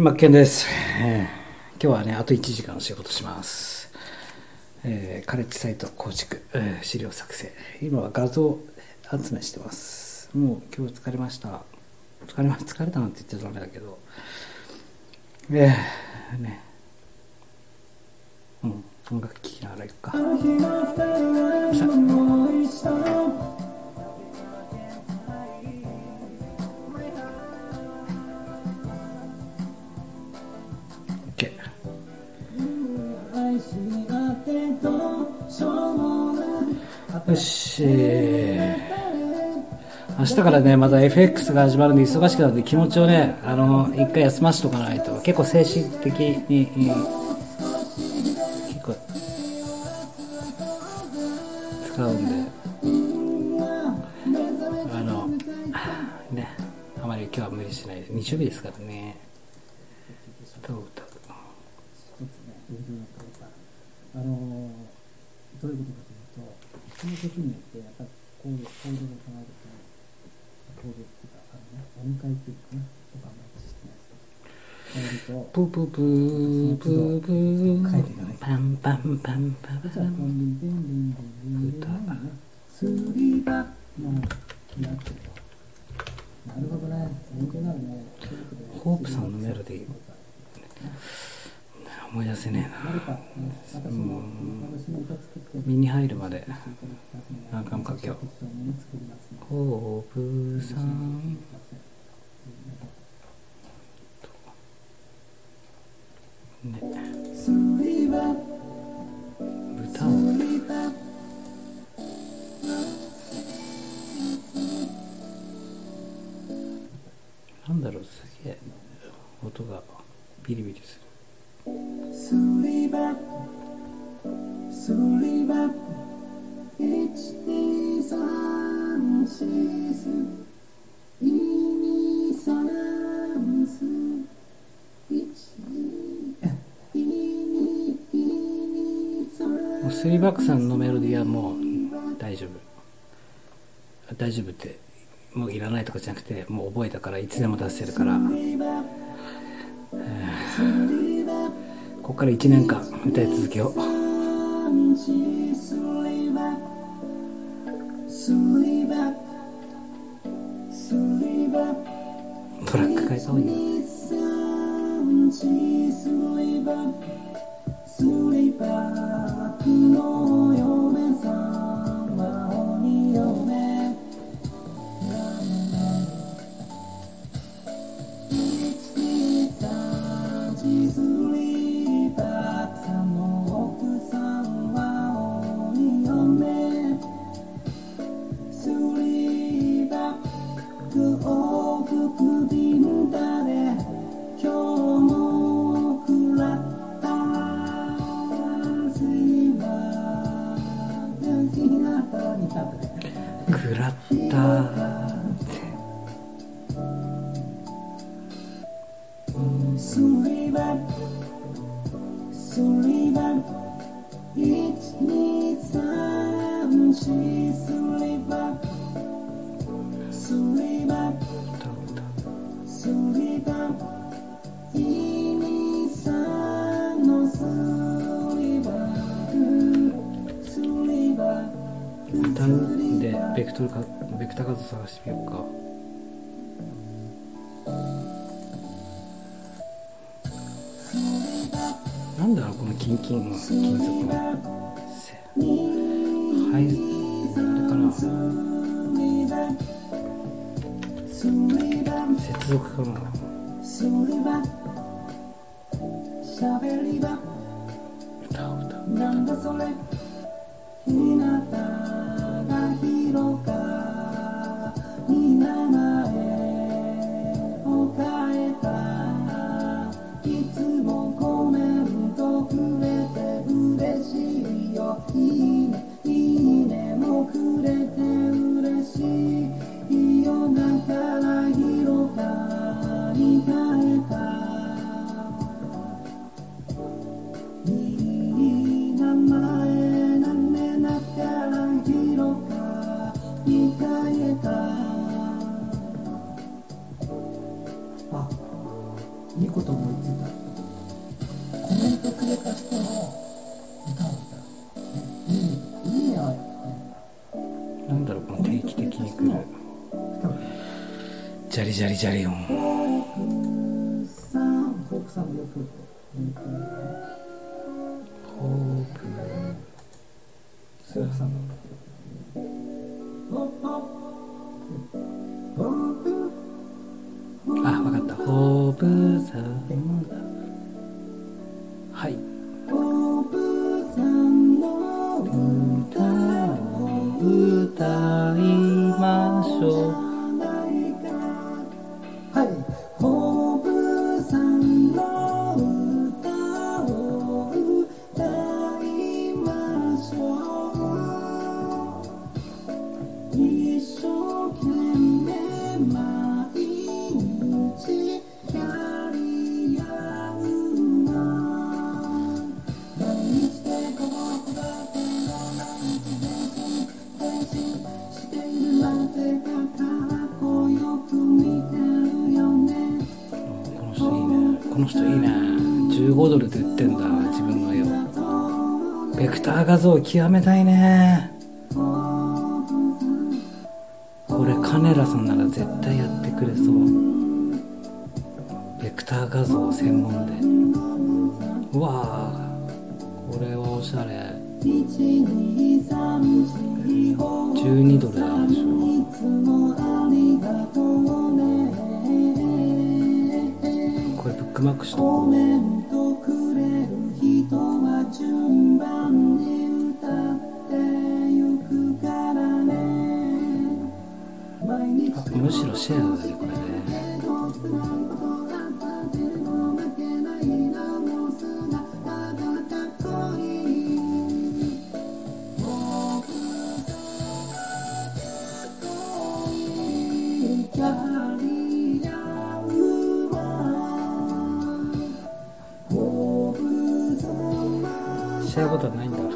マッケンです、えー今日はねあと1時間仕事します、えーカレッジサイト構築、えー資料作成。今は画像集めしてます。もう今日疲れました。疲れ疲れたなんて言っちゃダメだけど。えー、ね。うん音楽聴きながら行くか。よし。明日からねまた FX が始まるんで忙しくなるんで気持ちをねあの一回休ませとかないと結構精神的に結構使うんで。あのねあまり今日は無理しないで。日曜日ですからね。歌を歌う。あのどういうことか、その時によって、やっぱりこういう行動が変わると、行動っていうか、あのね、音階っていうかね、とかもしてないですか。変わると、プープープープープーパンパンパンパンじゃあ、こういうビンビンビンビンビンビンのね、スリーバのなってると。なるほどね、勉強になるね。ホープさんのメロディー思い出せねえな。も、私も歌作って、身に入るまで何回もかけよう。ホープさん。ね3バックさんのメロディーはもう大丈夫。大丈夫ってもういらないとかじゃなくてもう覚えたからいつでも出せるから、ここから1年間歌い続けよう。トラック変えた方がいいよ Sleep up. でベクトルかベクタ数探してみようか。なんだろうこのキンキンの金属のせはいあれかな接続かな歌を歌う。なこと思いついたコメントくれた人の歌を歌う、ね、いいいいねあれ、ね、なんだろうこの定期的に来る。ジャリジャリジャリ音15ドルで売ってんだ自分の絵を。ベクター画像極めたいね。これカネラさんなら絶対やってくれそう。ベクター画像専門で。うわあこれはおしゃれ。12ドルなんでしょ。これブックマークしとこう。したことはないんだ。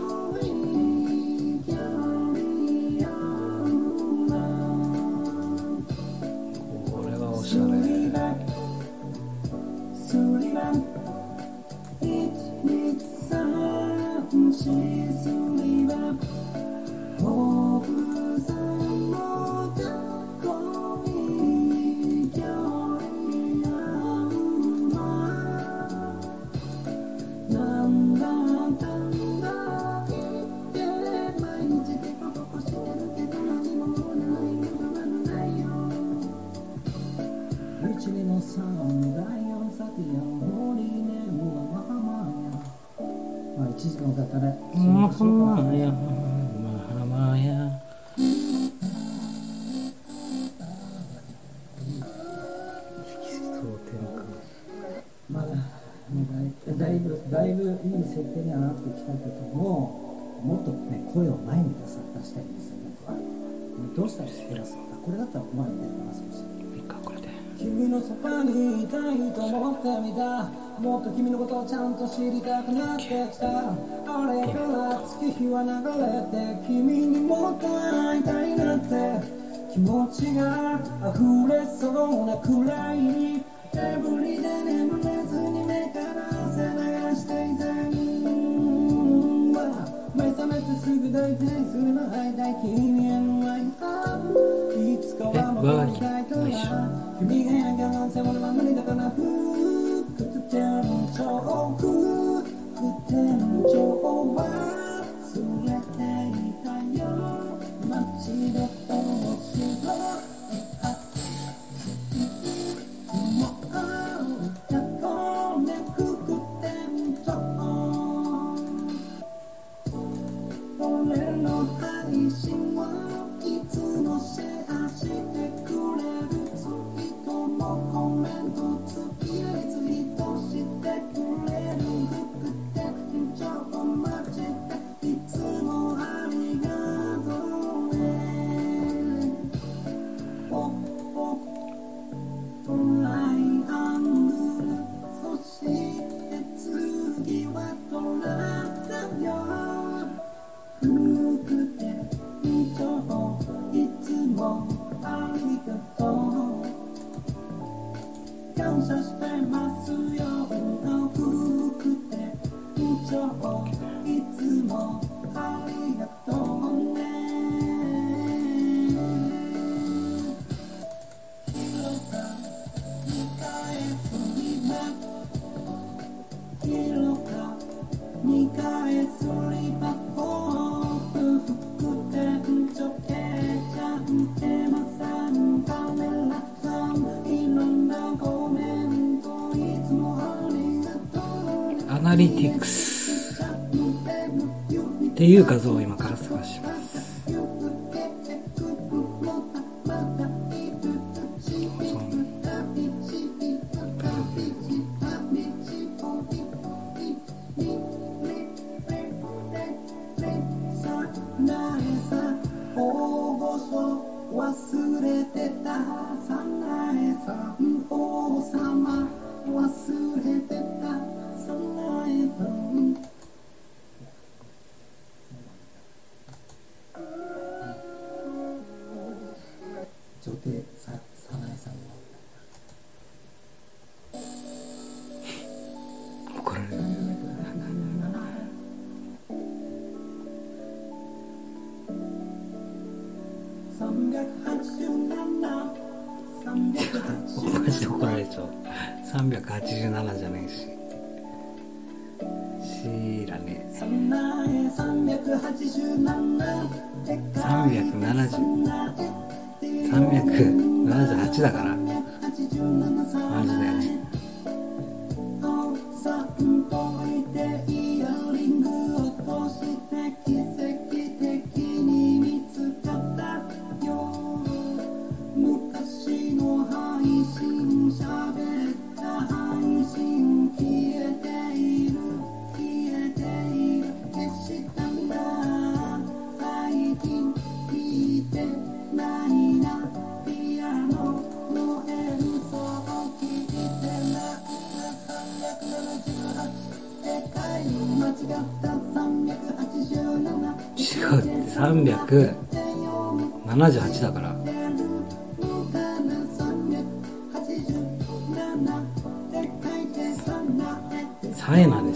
どうした？ら出すかこれだったら前に出るかな少し。いいかこれで。君のそばにいたいと思ってみたもっと君のことをちゃんと知りたくなってきた。あれから月日は流れて君にもっと会いたいなって。気持ちが溢れそうなくらいに。エブリで眠すぐ抱いてすぐの会いたい君への愛いつかは戻りたいとや君ていう画像を今から探します忘れてた78だから。3位まで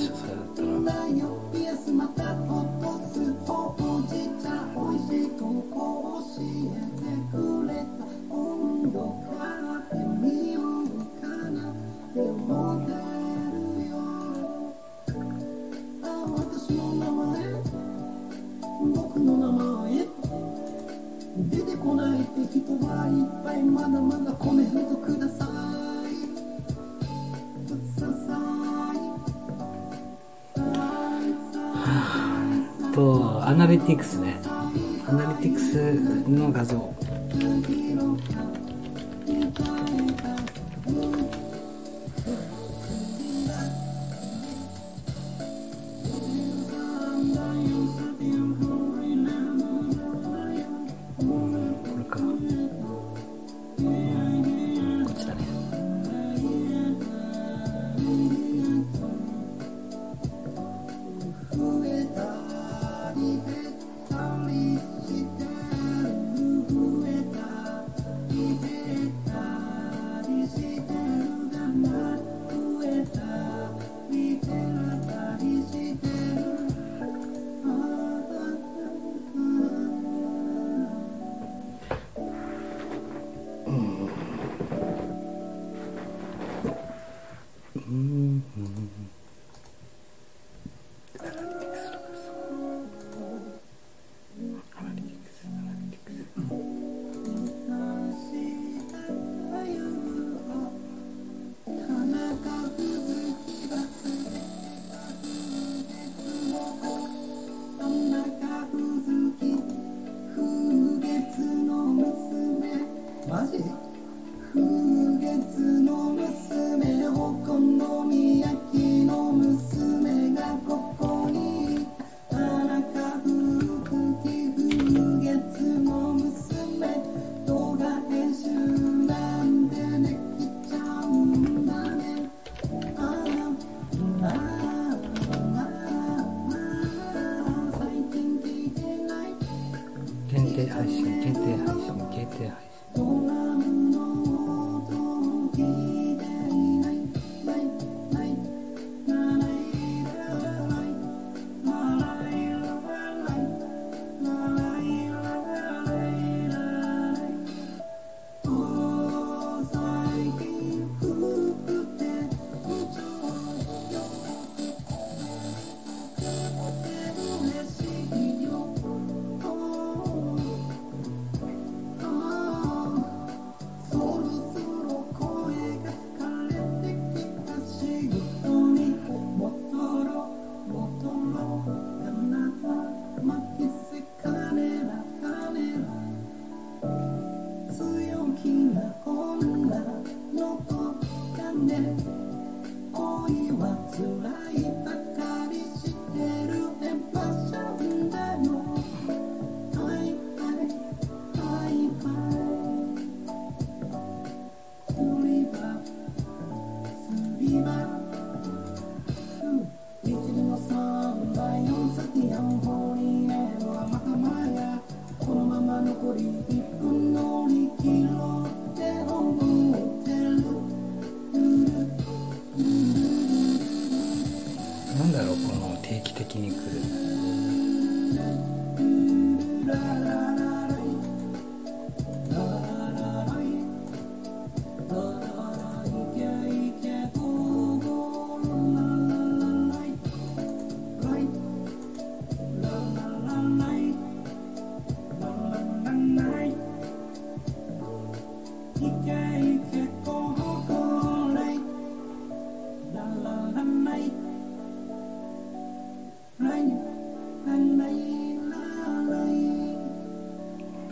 恋はつらいば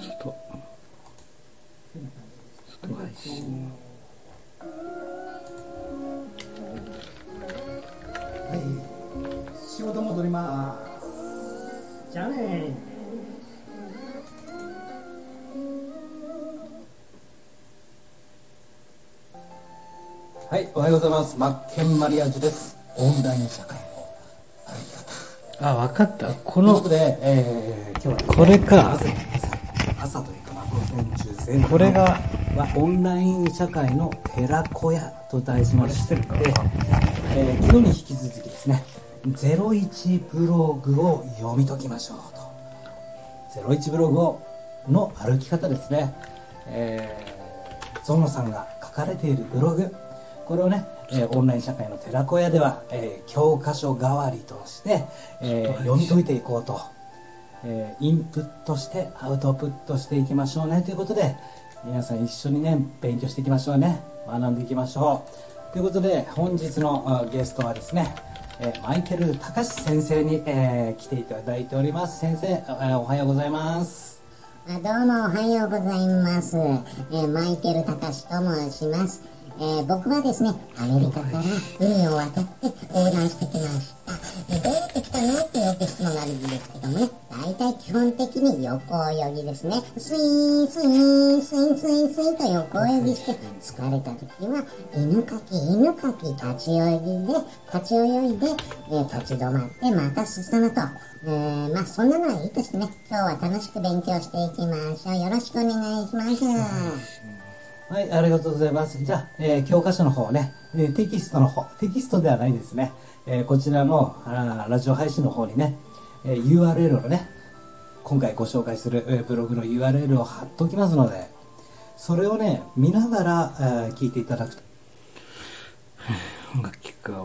外外配信。はい。仕事戻ります。じゃあね。はいおはようございます。マッケンマリアージュです。オンライン社会のあ分かった。こというのことで、えー、今日はね、これか朝朝朝というか、まあ、午前中前半これがはオンライン社会の寺子屋と題しまして、えー昨日に引き続きですね、01ブログを読み解きましょうと。01ブログをの歩き方ですね。えー、ゾノさんが書かれているブログ、これをね、えーオンライン社会の寺子屋では、えー教科書代わりとして、えー読み解いていこうと。えーインプットしてアウトプットしていきましょうねということで皆さん一緒にね勉強していきましょうね学んでいきましょうということで本日のゲストはですね、えーマイケル隆先生に、えー来ていただいております先生、あおはようございますあどうもおはようございます。えマイケル隆と申します。えー僕はですね、アメリカから海を渡って横断してきました。えーどうやって来たのってよく質問があるんですけどもね、大体基本的に横泳ぎですね。スイーン、スイーン、スイーン、スイーン、スイーンと横泳ぎして、疲れた時は、犬かき、犬かき、立ち泳ぎで、立ち泳いで、えー立ち止まって、また進むと。えー、まあそんなのはいいとしてね、今日は楽しく勉強していきましょう。よろしくお願いします。はいありがとうございますじゃあ、えー教科書の方ね、えーテキストの方テキストではないですね、えーこちらのあラジオ配信の方にね、えー URL をね今回ご紹介するえブログの URL を貼っておきますのでそれをね見ながら、えー聞いていただくと。音楽聴くか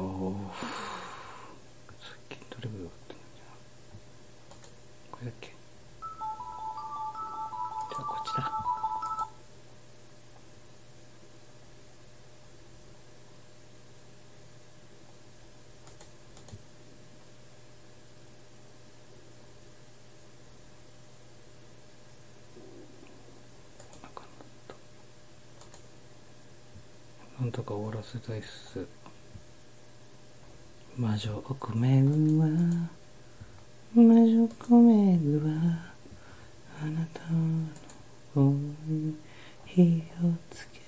とか終わらせたいっす。魔女コメグは。魔女コメグは。あなたの方に火をつけ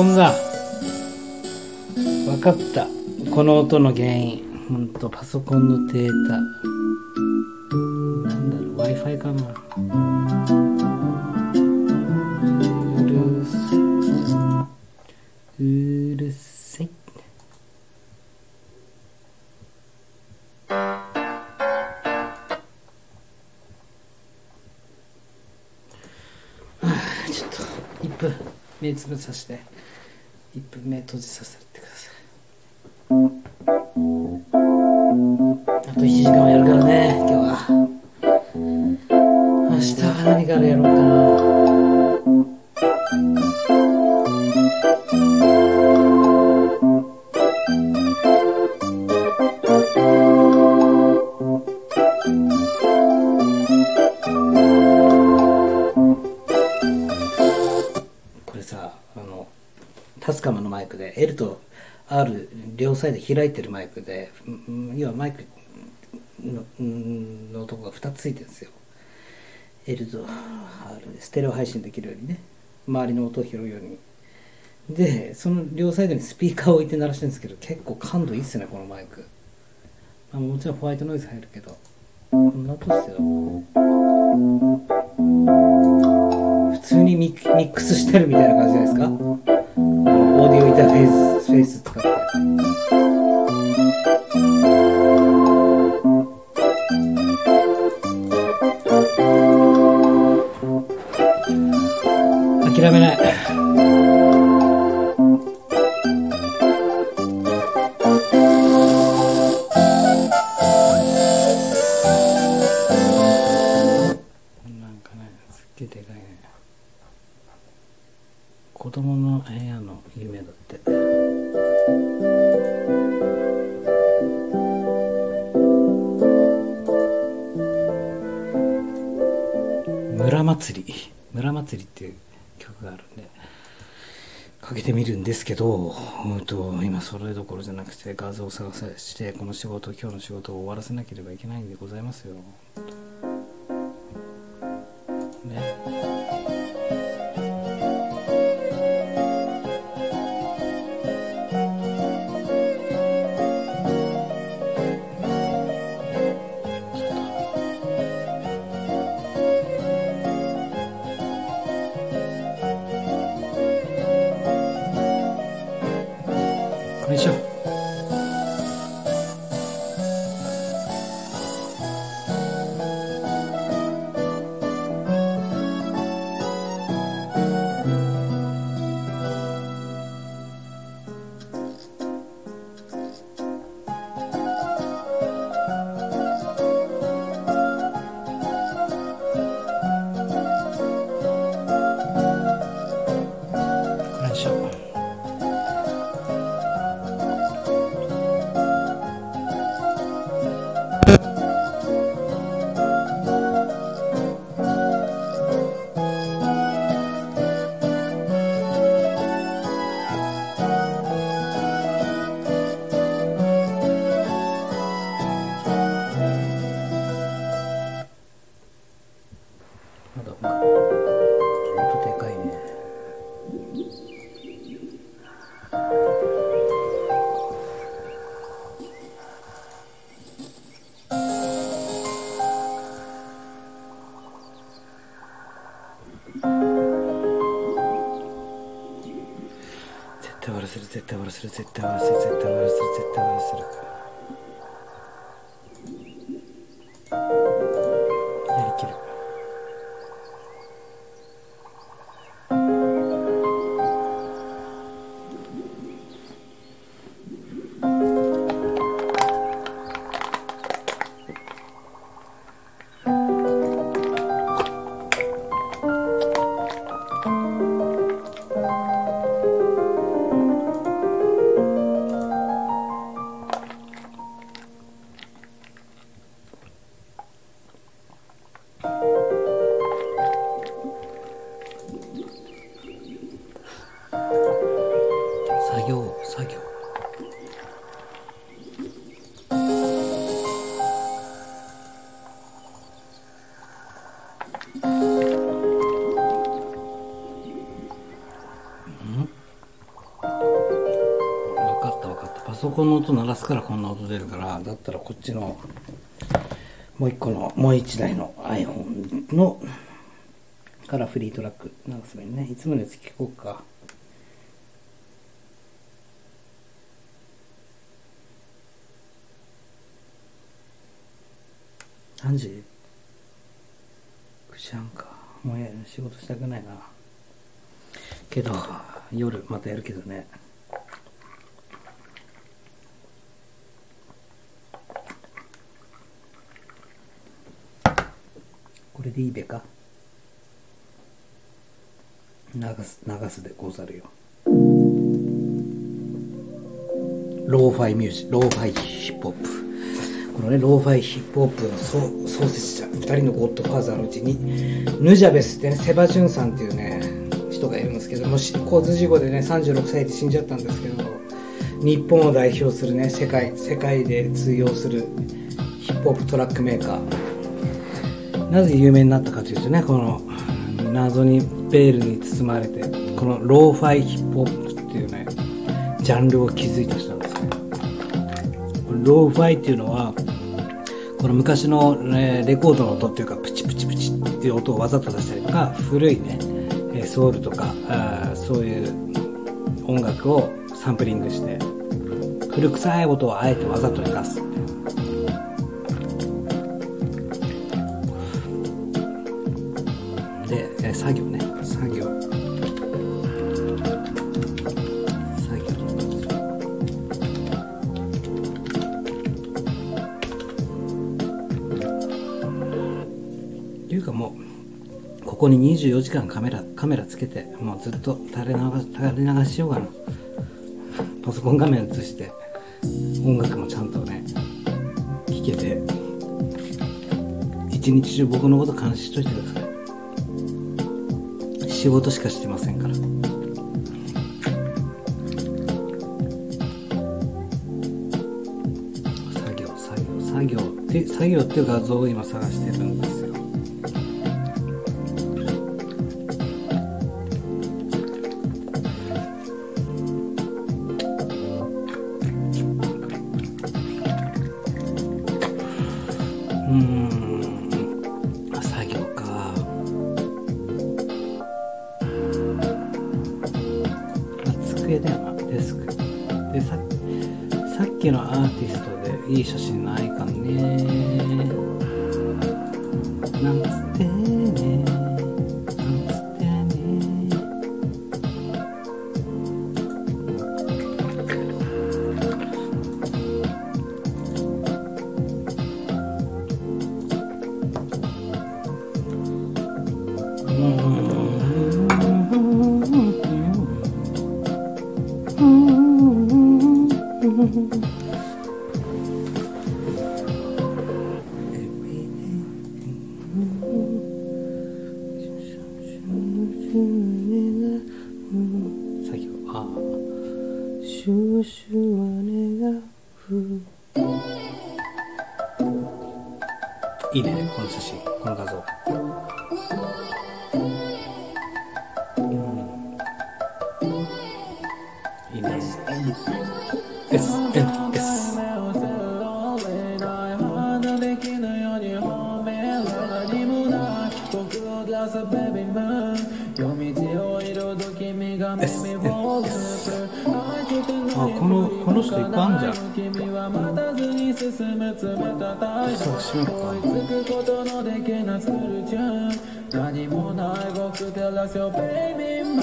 あパソコンだ分かった。この音の原因。ほんとパソコンのデータ。なんだろう。w i f i かな。うるさいうるさいちょっと1分。目つぶさせて。1分目閉じさせてください。あと1時間はやるからね。開いてるマイクで要はマイクののとこが2つついてるんですよ。L と R でステレオ配信できるようにね周りの音を拾うように。でその両サイドにスピーカーを置いて鳴らしてるんですけど結構感度いいっすねこのマイク、まあ、もちろんホワイトノイズ入るけどこんな音っすよ。普通にミックスしてるみたいな感じじゃないですか。あのオーディオインターフェース。フェイス使って。けど、うんと、今それどころじゃなくて画像を探してこの仕事今日の仕事を終わらせなければいけないんでございますよ。これ絶対終わらせる絶対終ンの音鳴らすからこんな音出るからだったらこっちのもう一個のもう一台の iPhone のからフリートラック流せばいいねいつものやつ聞こうか。何時 ?9 時半か。もうや仕事したくないな。けど夜またやるけどね。これでいいべか？流す流すでござるよ。ローファイミュージックローファイヒップホップ。このねローファイヒップホップの創創設者2人のゴッドファーザーのうちにヌジャベスってねセバジュンさんっていうね人がいるんですけども交通事故でね36歳で死んじゃったんですけど日本を代表するね世界世界で通用するヒップホップトラックメーカー。なぜ有名になったかというとねこの謎にベールに包まれてこのローファイヒップホップっていうねジャンルを築いた人なんですね。ローファイっていうのはこの昔の、ね、レコードの音っていうかプチプチプチっていう音をわざと出したりとか古いねソウルとかあそういう音楽をサンプリングして古臭い音をあえてわざと出す。作業ね。作業。作業。っていうかもうここに24時間カメラカメラつけてもうずっと垂れ流し垂れ流しようかな。パソコン画面映して音楽もちゃんとね聴けて。一日中僕のこと監視しといてください。仕事しかしてませんから。作業作業作業って作業っていう画像を今探してるんですよ。うん。きのアーティストでいい写真ないかね。あこのこの人いっぱいあんじゃんそうしようか何もない僕照らすよベイビーム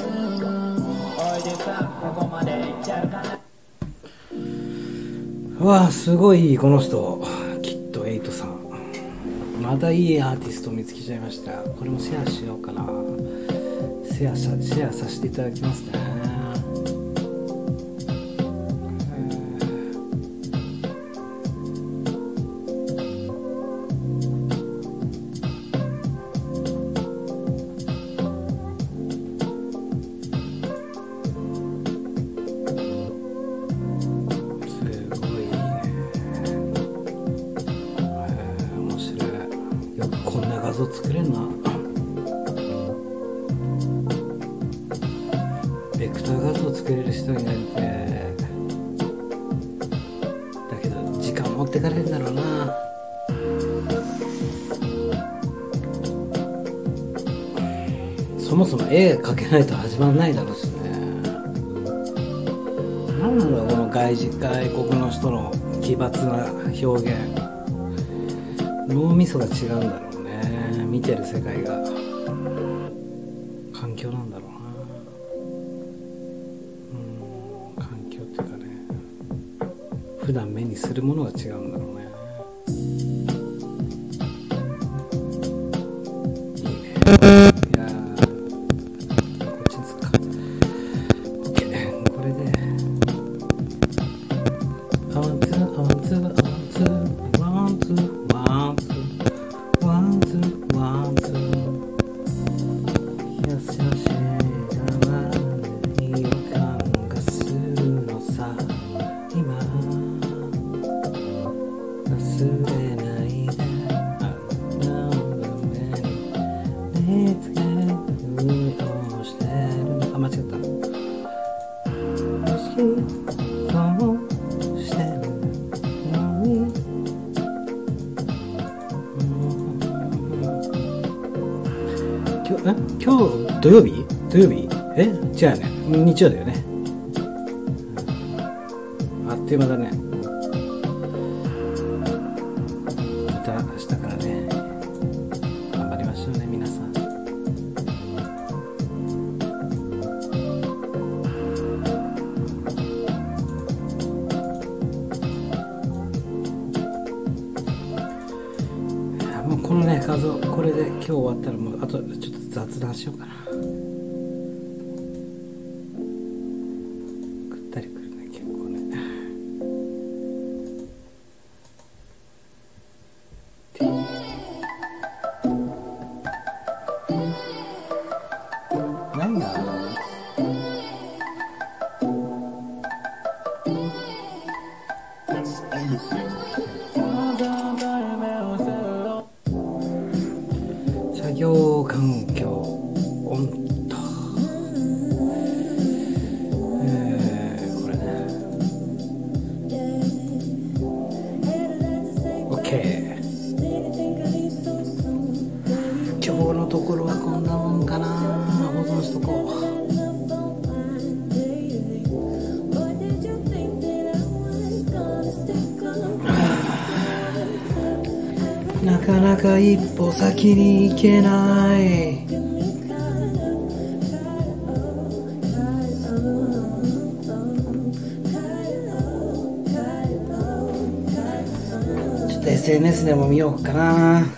おいでさここまで行っちゃうかな。わあすごいいいこの人。きっとエイトさん。またいいアーティスト見つけちゃいました。これもシェアしようかな。シェアさせていただきますね。人になりてだけど時間持ってかれるんだろうな。そもそも絵描けないと始まんないだろうしね。何なんだろうこの外人外国の人の奇抜な表現。脳みそが違うんだろうね。見てる世界が。るものが違うんだろうね。あ間違った。今日土曜日？土曜日？え？違うね。日曜だよね。あっという間だね先に行けない。ちょっと SNS でも見ようかな。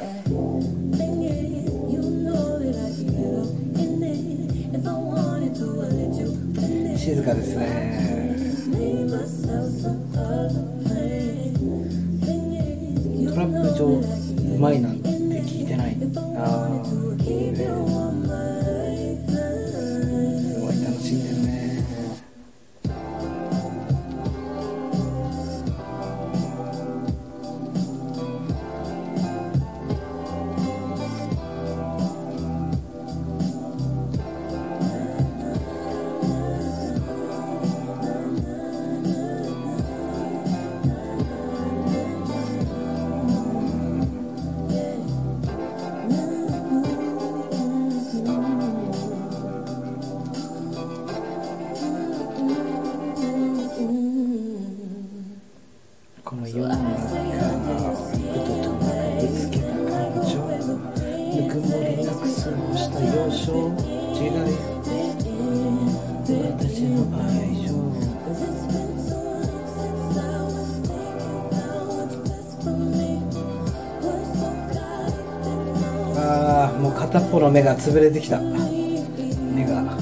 の目が潰れてきた。目が。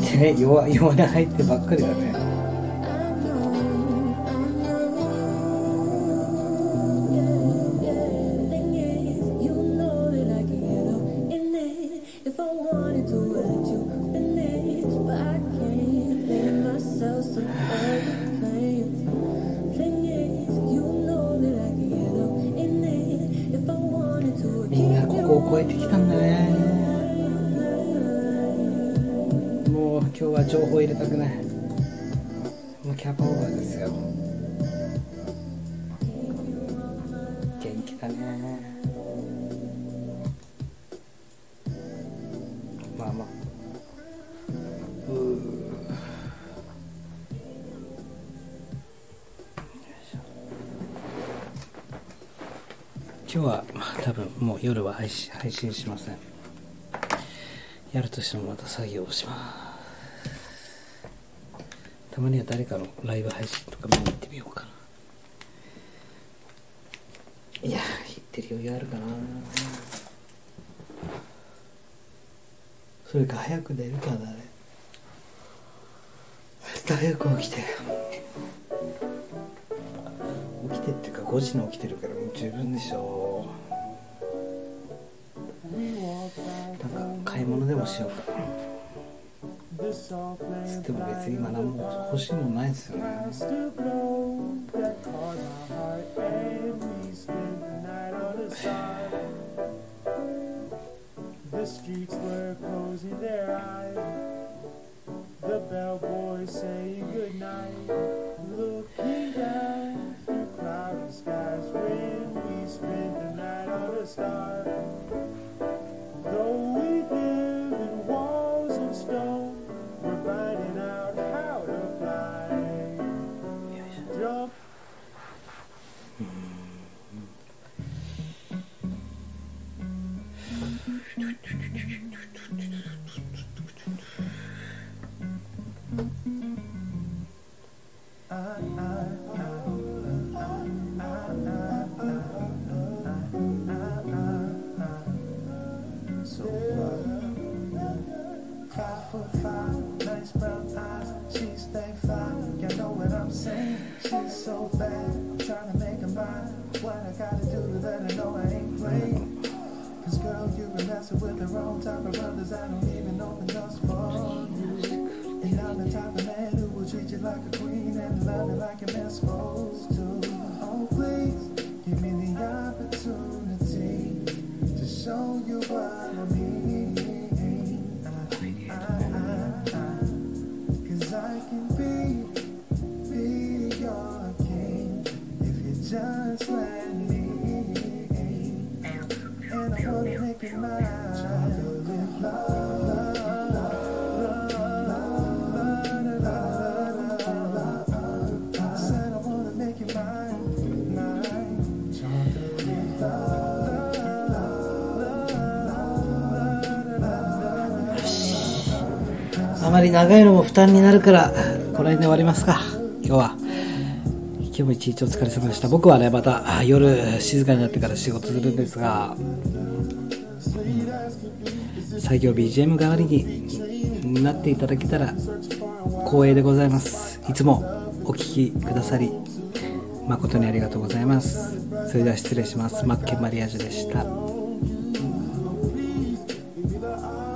で ね弱弱音入ってばっかりだね。を越えてきたんだね。もう今日は情報入れたくない。もうキャパオーバーですよ。夜は配信配信しません。やるとしてもまた作業をします。たまには誰かのライブ配信とか見に行ってみようかな。いや行ってる余裕あるかな。それか早く寝るかだね早く起きて。起きてっていうか5時に起きてるからもう十分でしょ。な物でもしようか。つっても別に今何も欲しいもんないですよね。I don't even for you. And I'm the type of man who will treat you like a queen and love 長いのも負担になるから、この辺で終わりますか、今日は。今日も一日お疲れ様でした。僕はね、また夜静かになってから仕事するんですが、作業 BGM 代わりになっていただけたら光栄でございます。いつもお聴きくださり、誠にありがとうございます。それでは失礼します。マッケンマリアージュでした。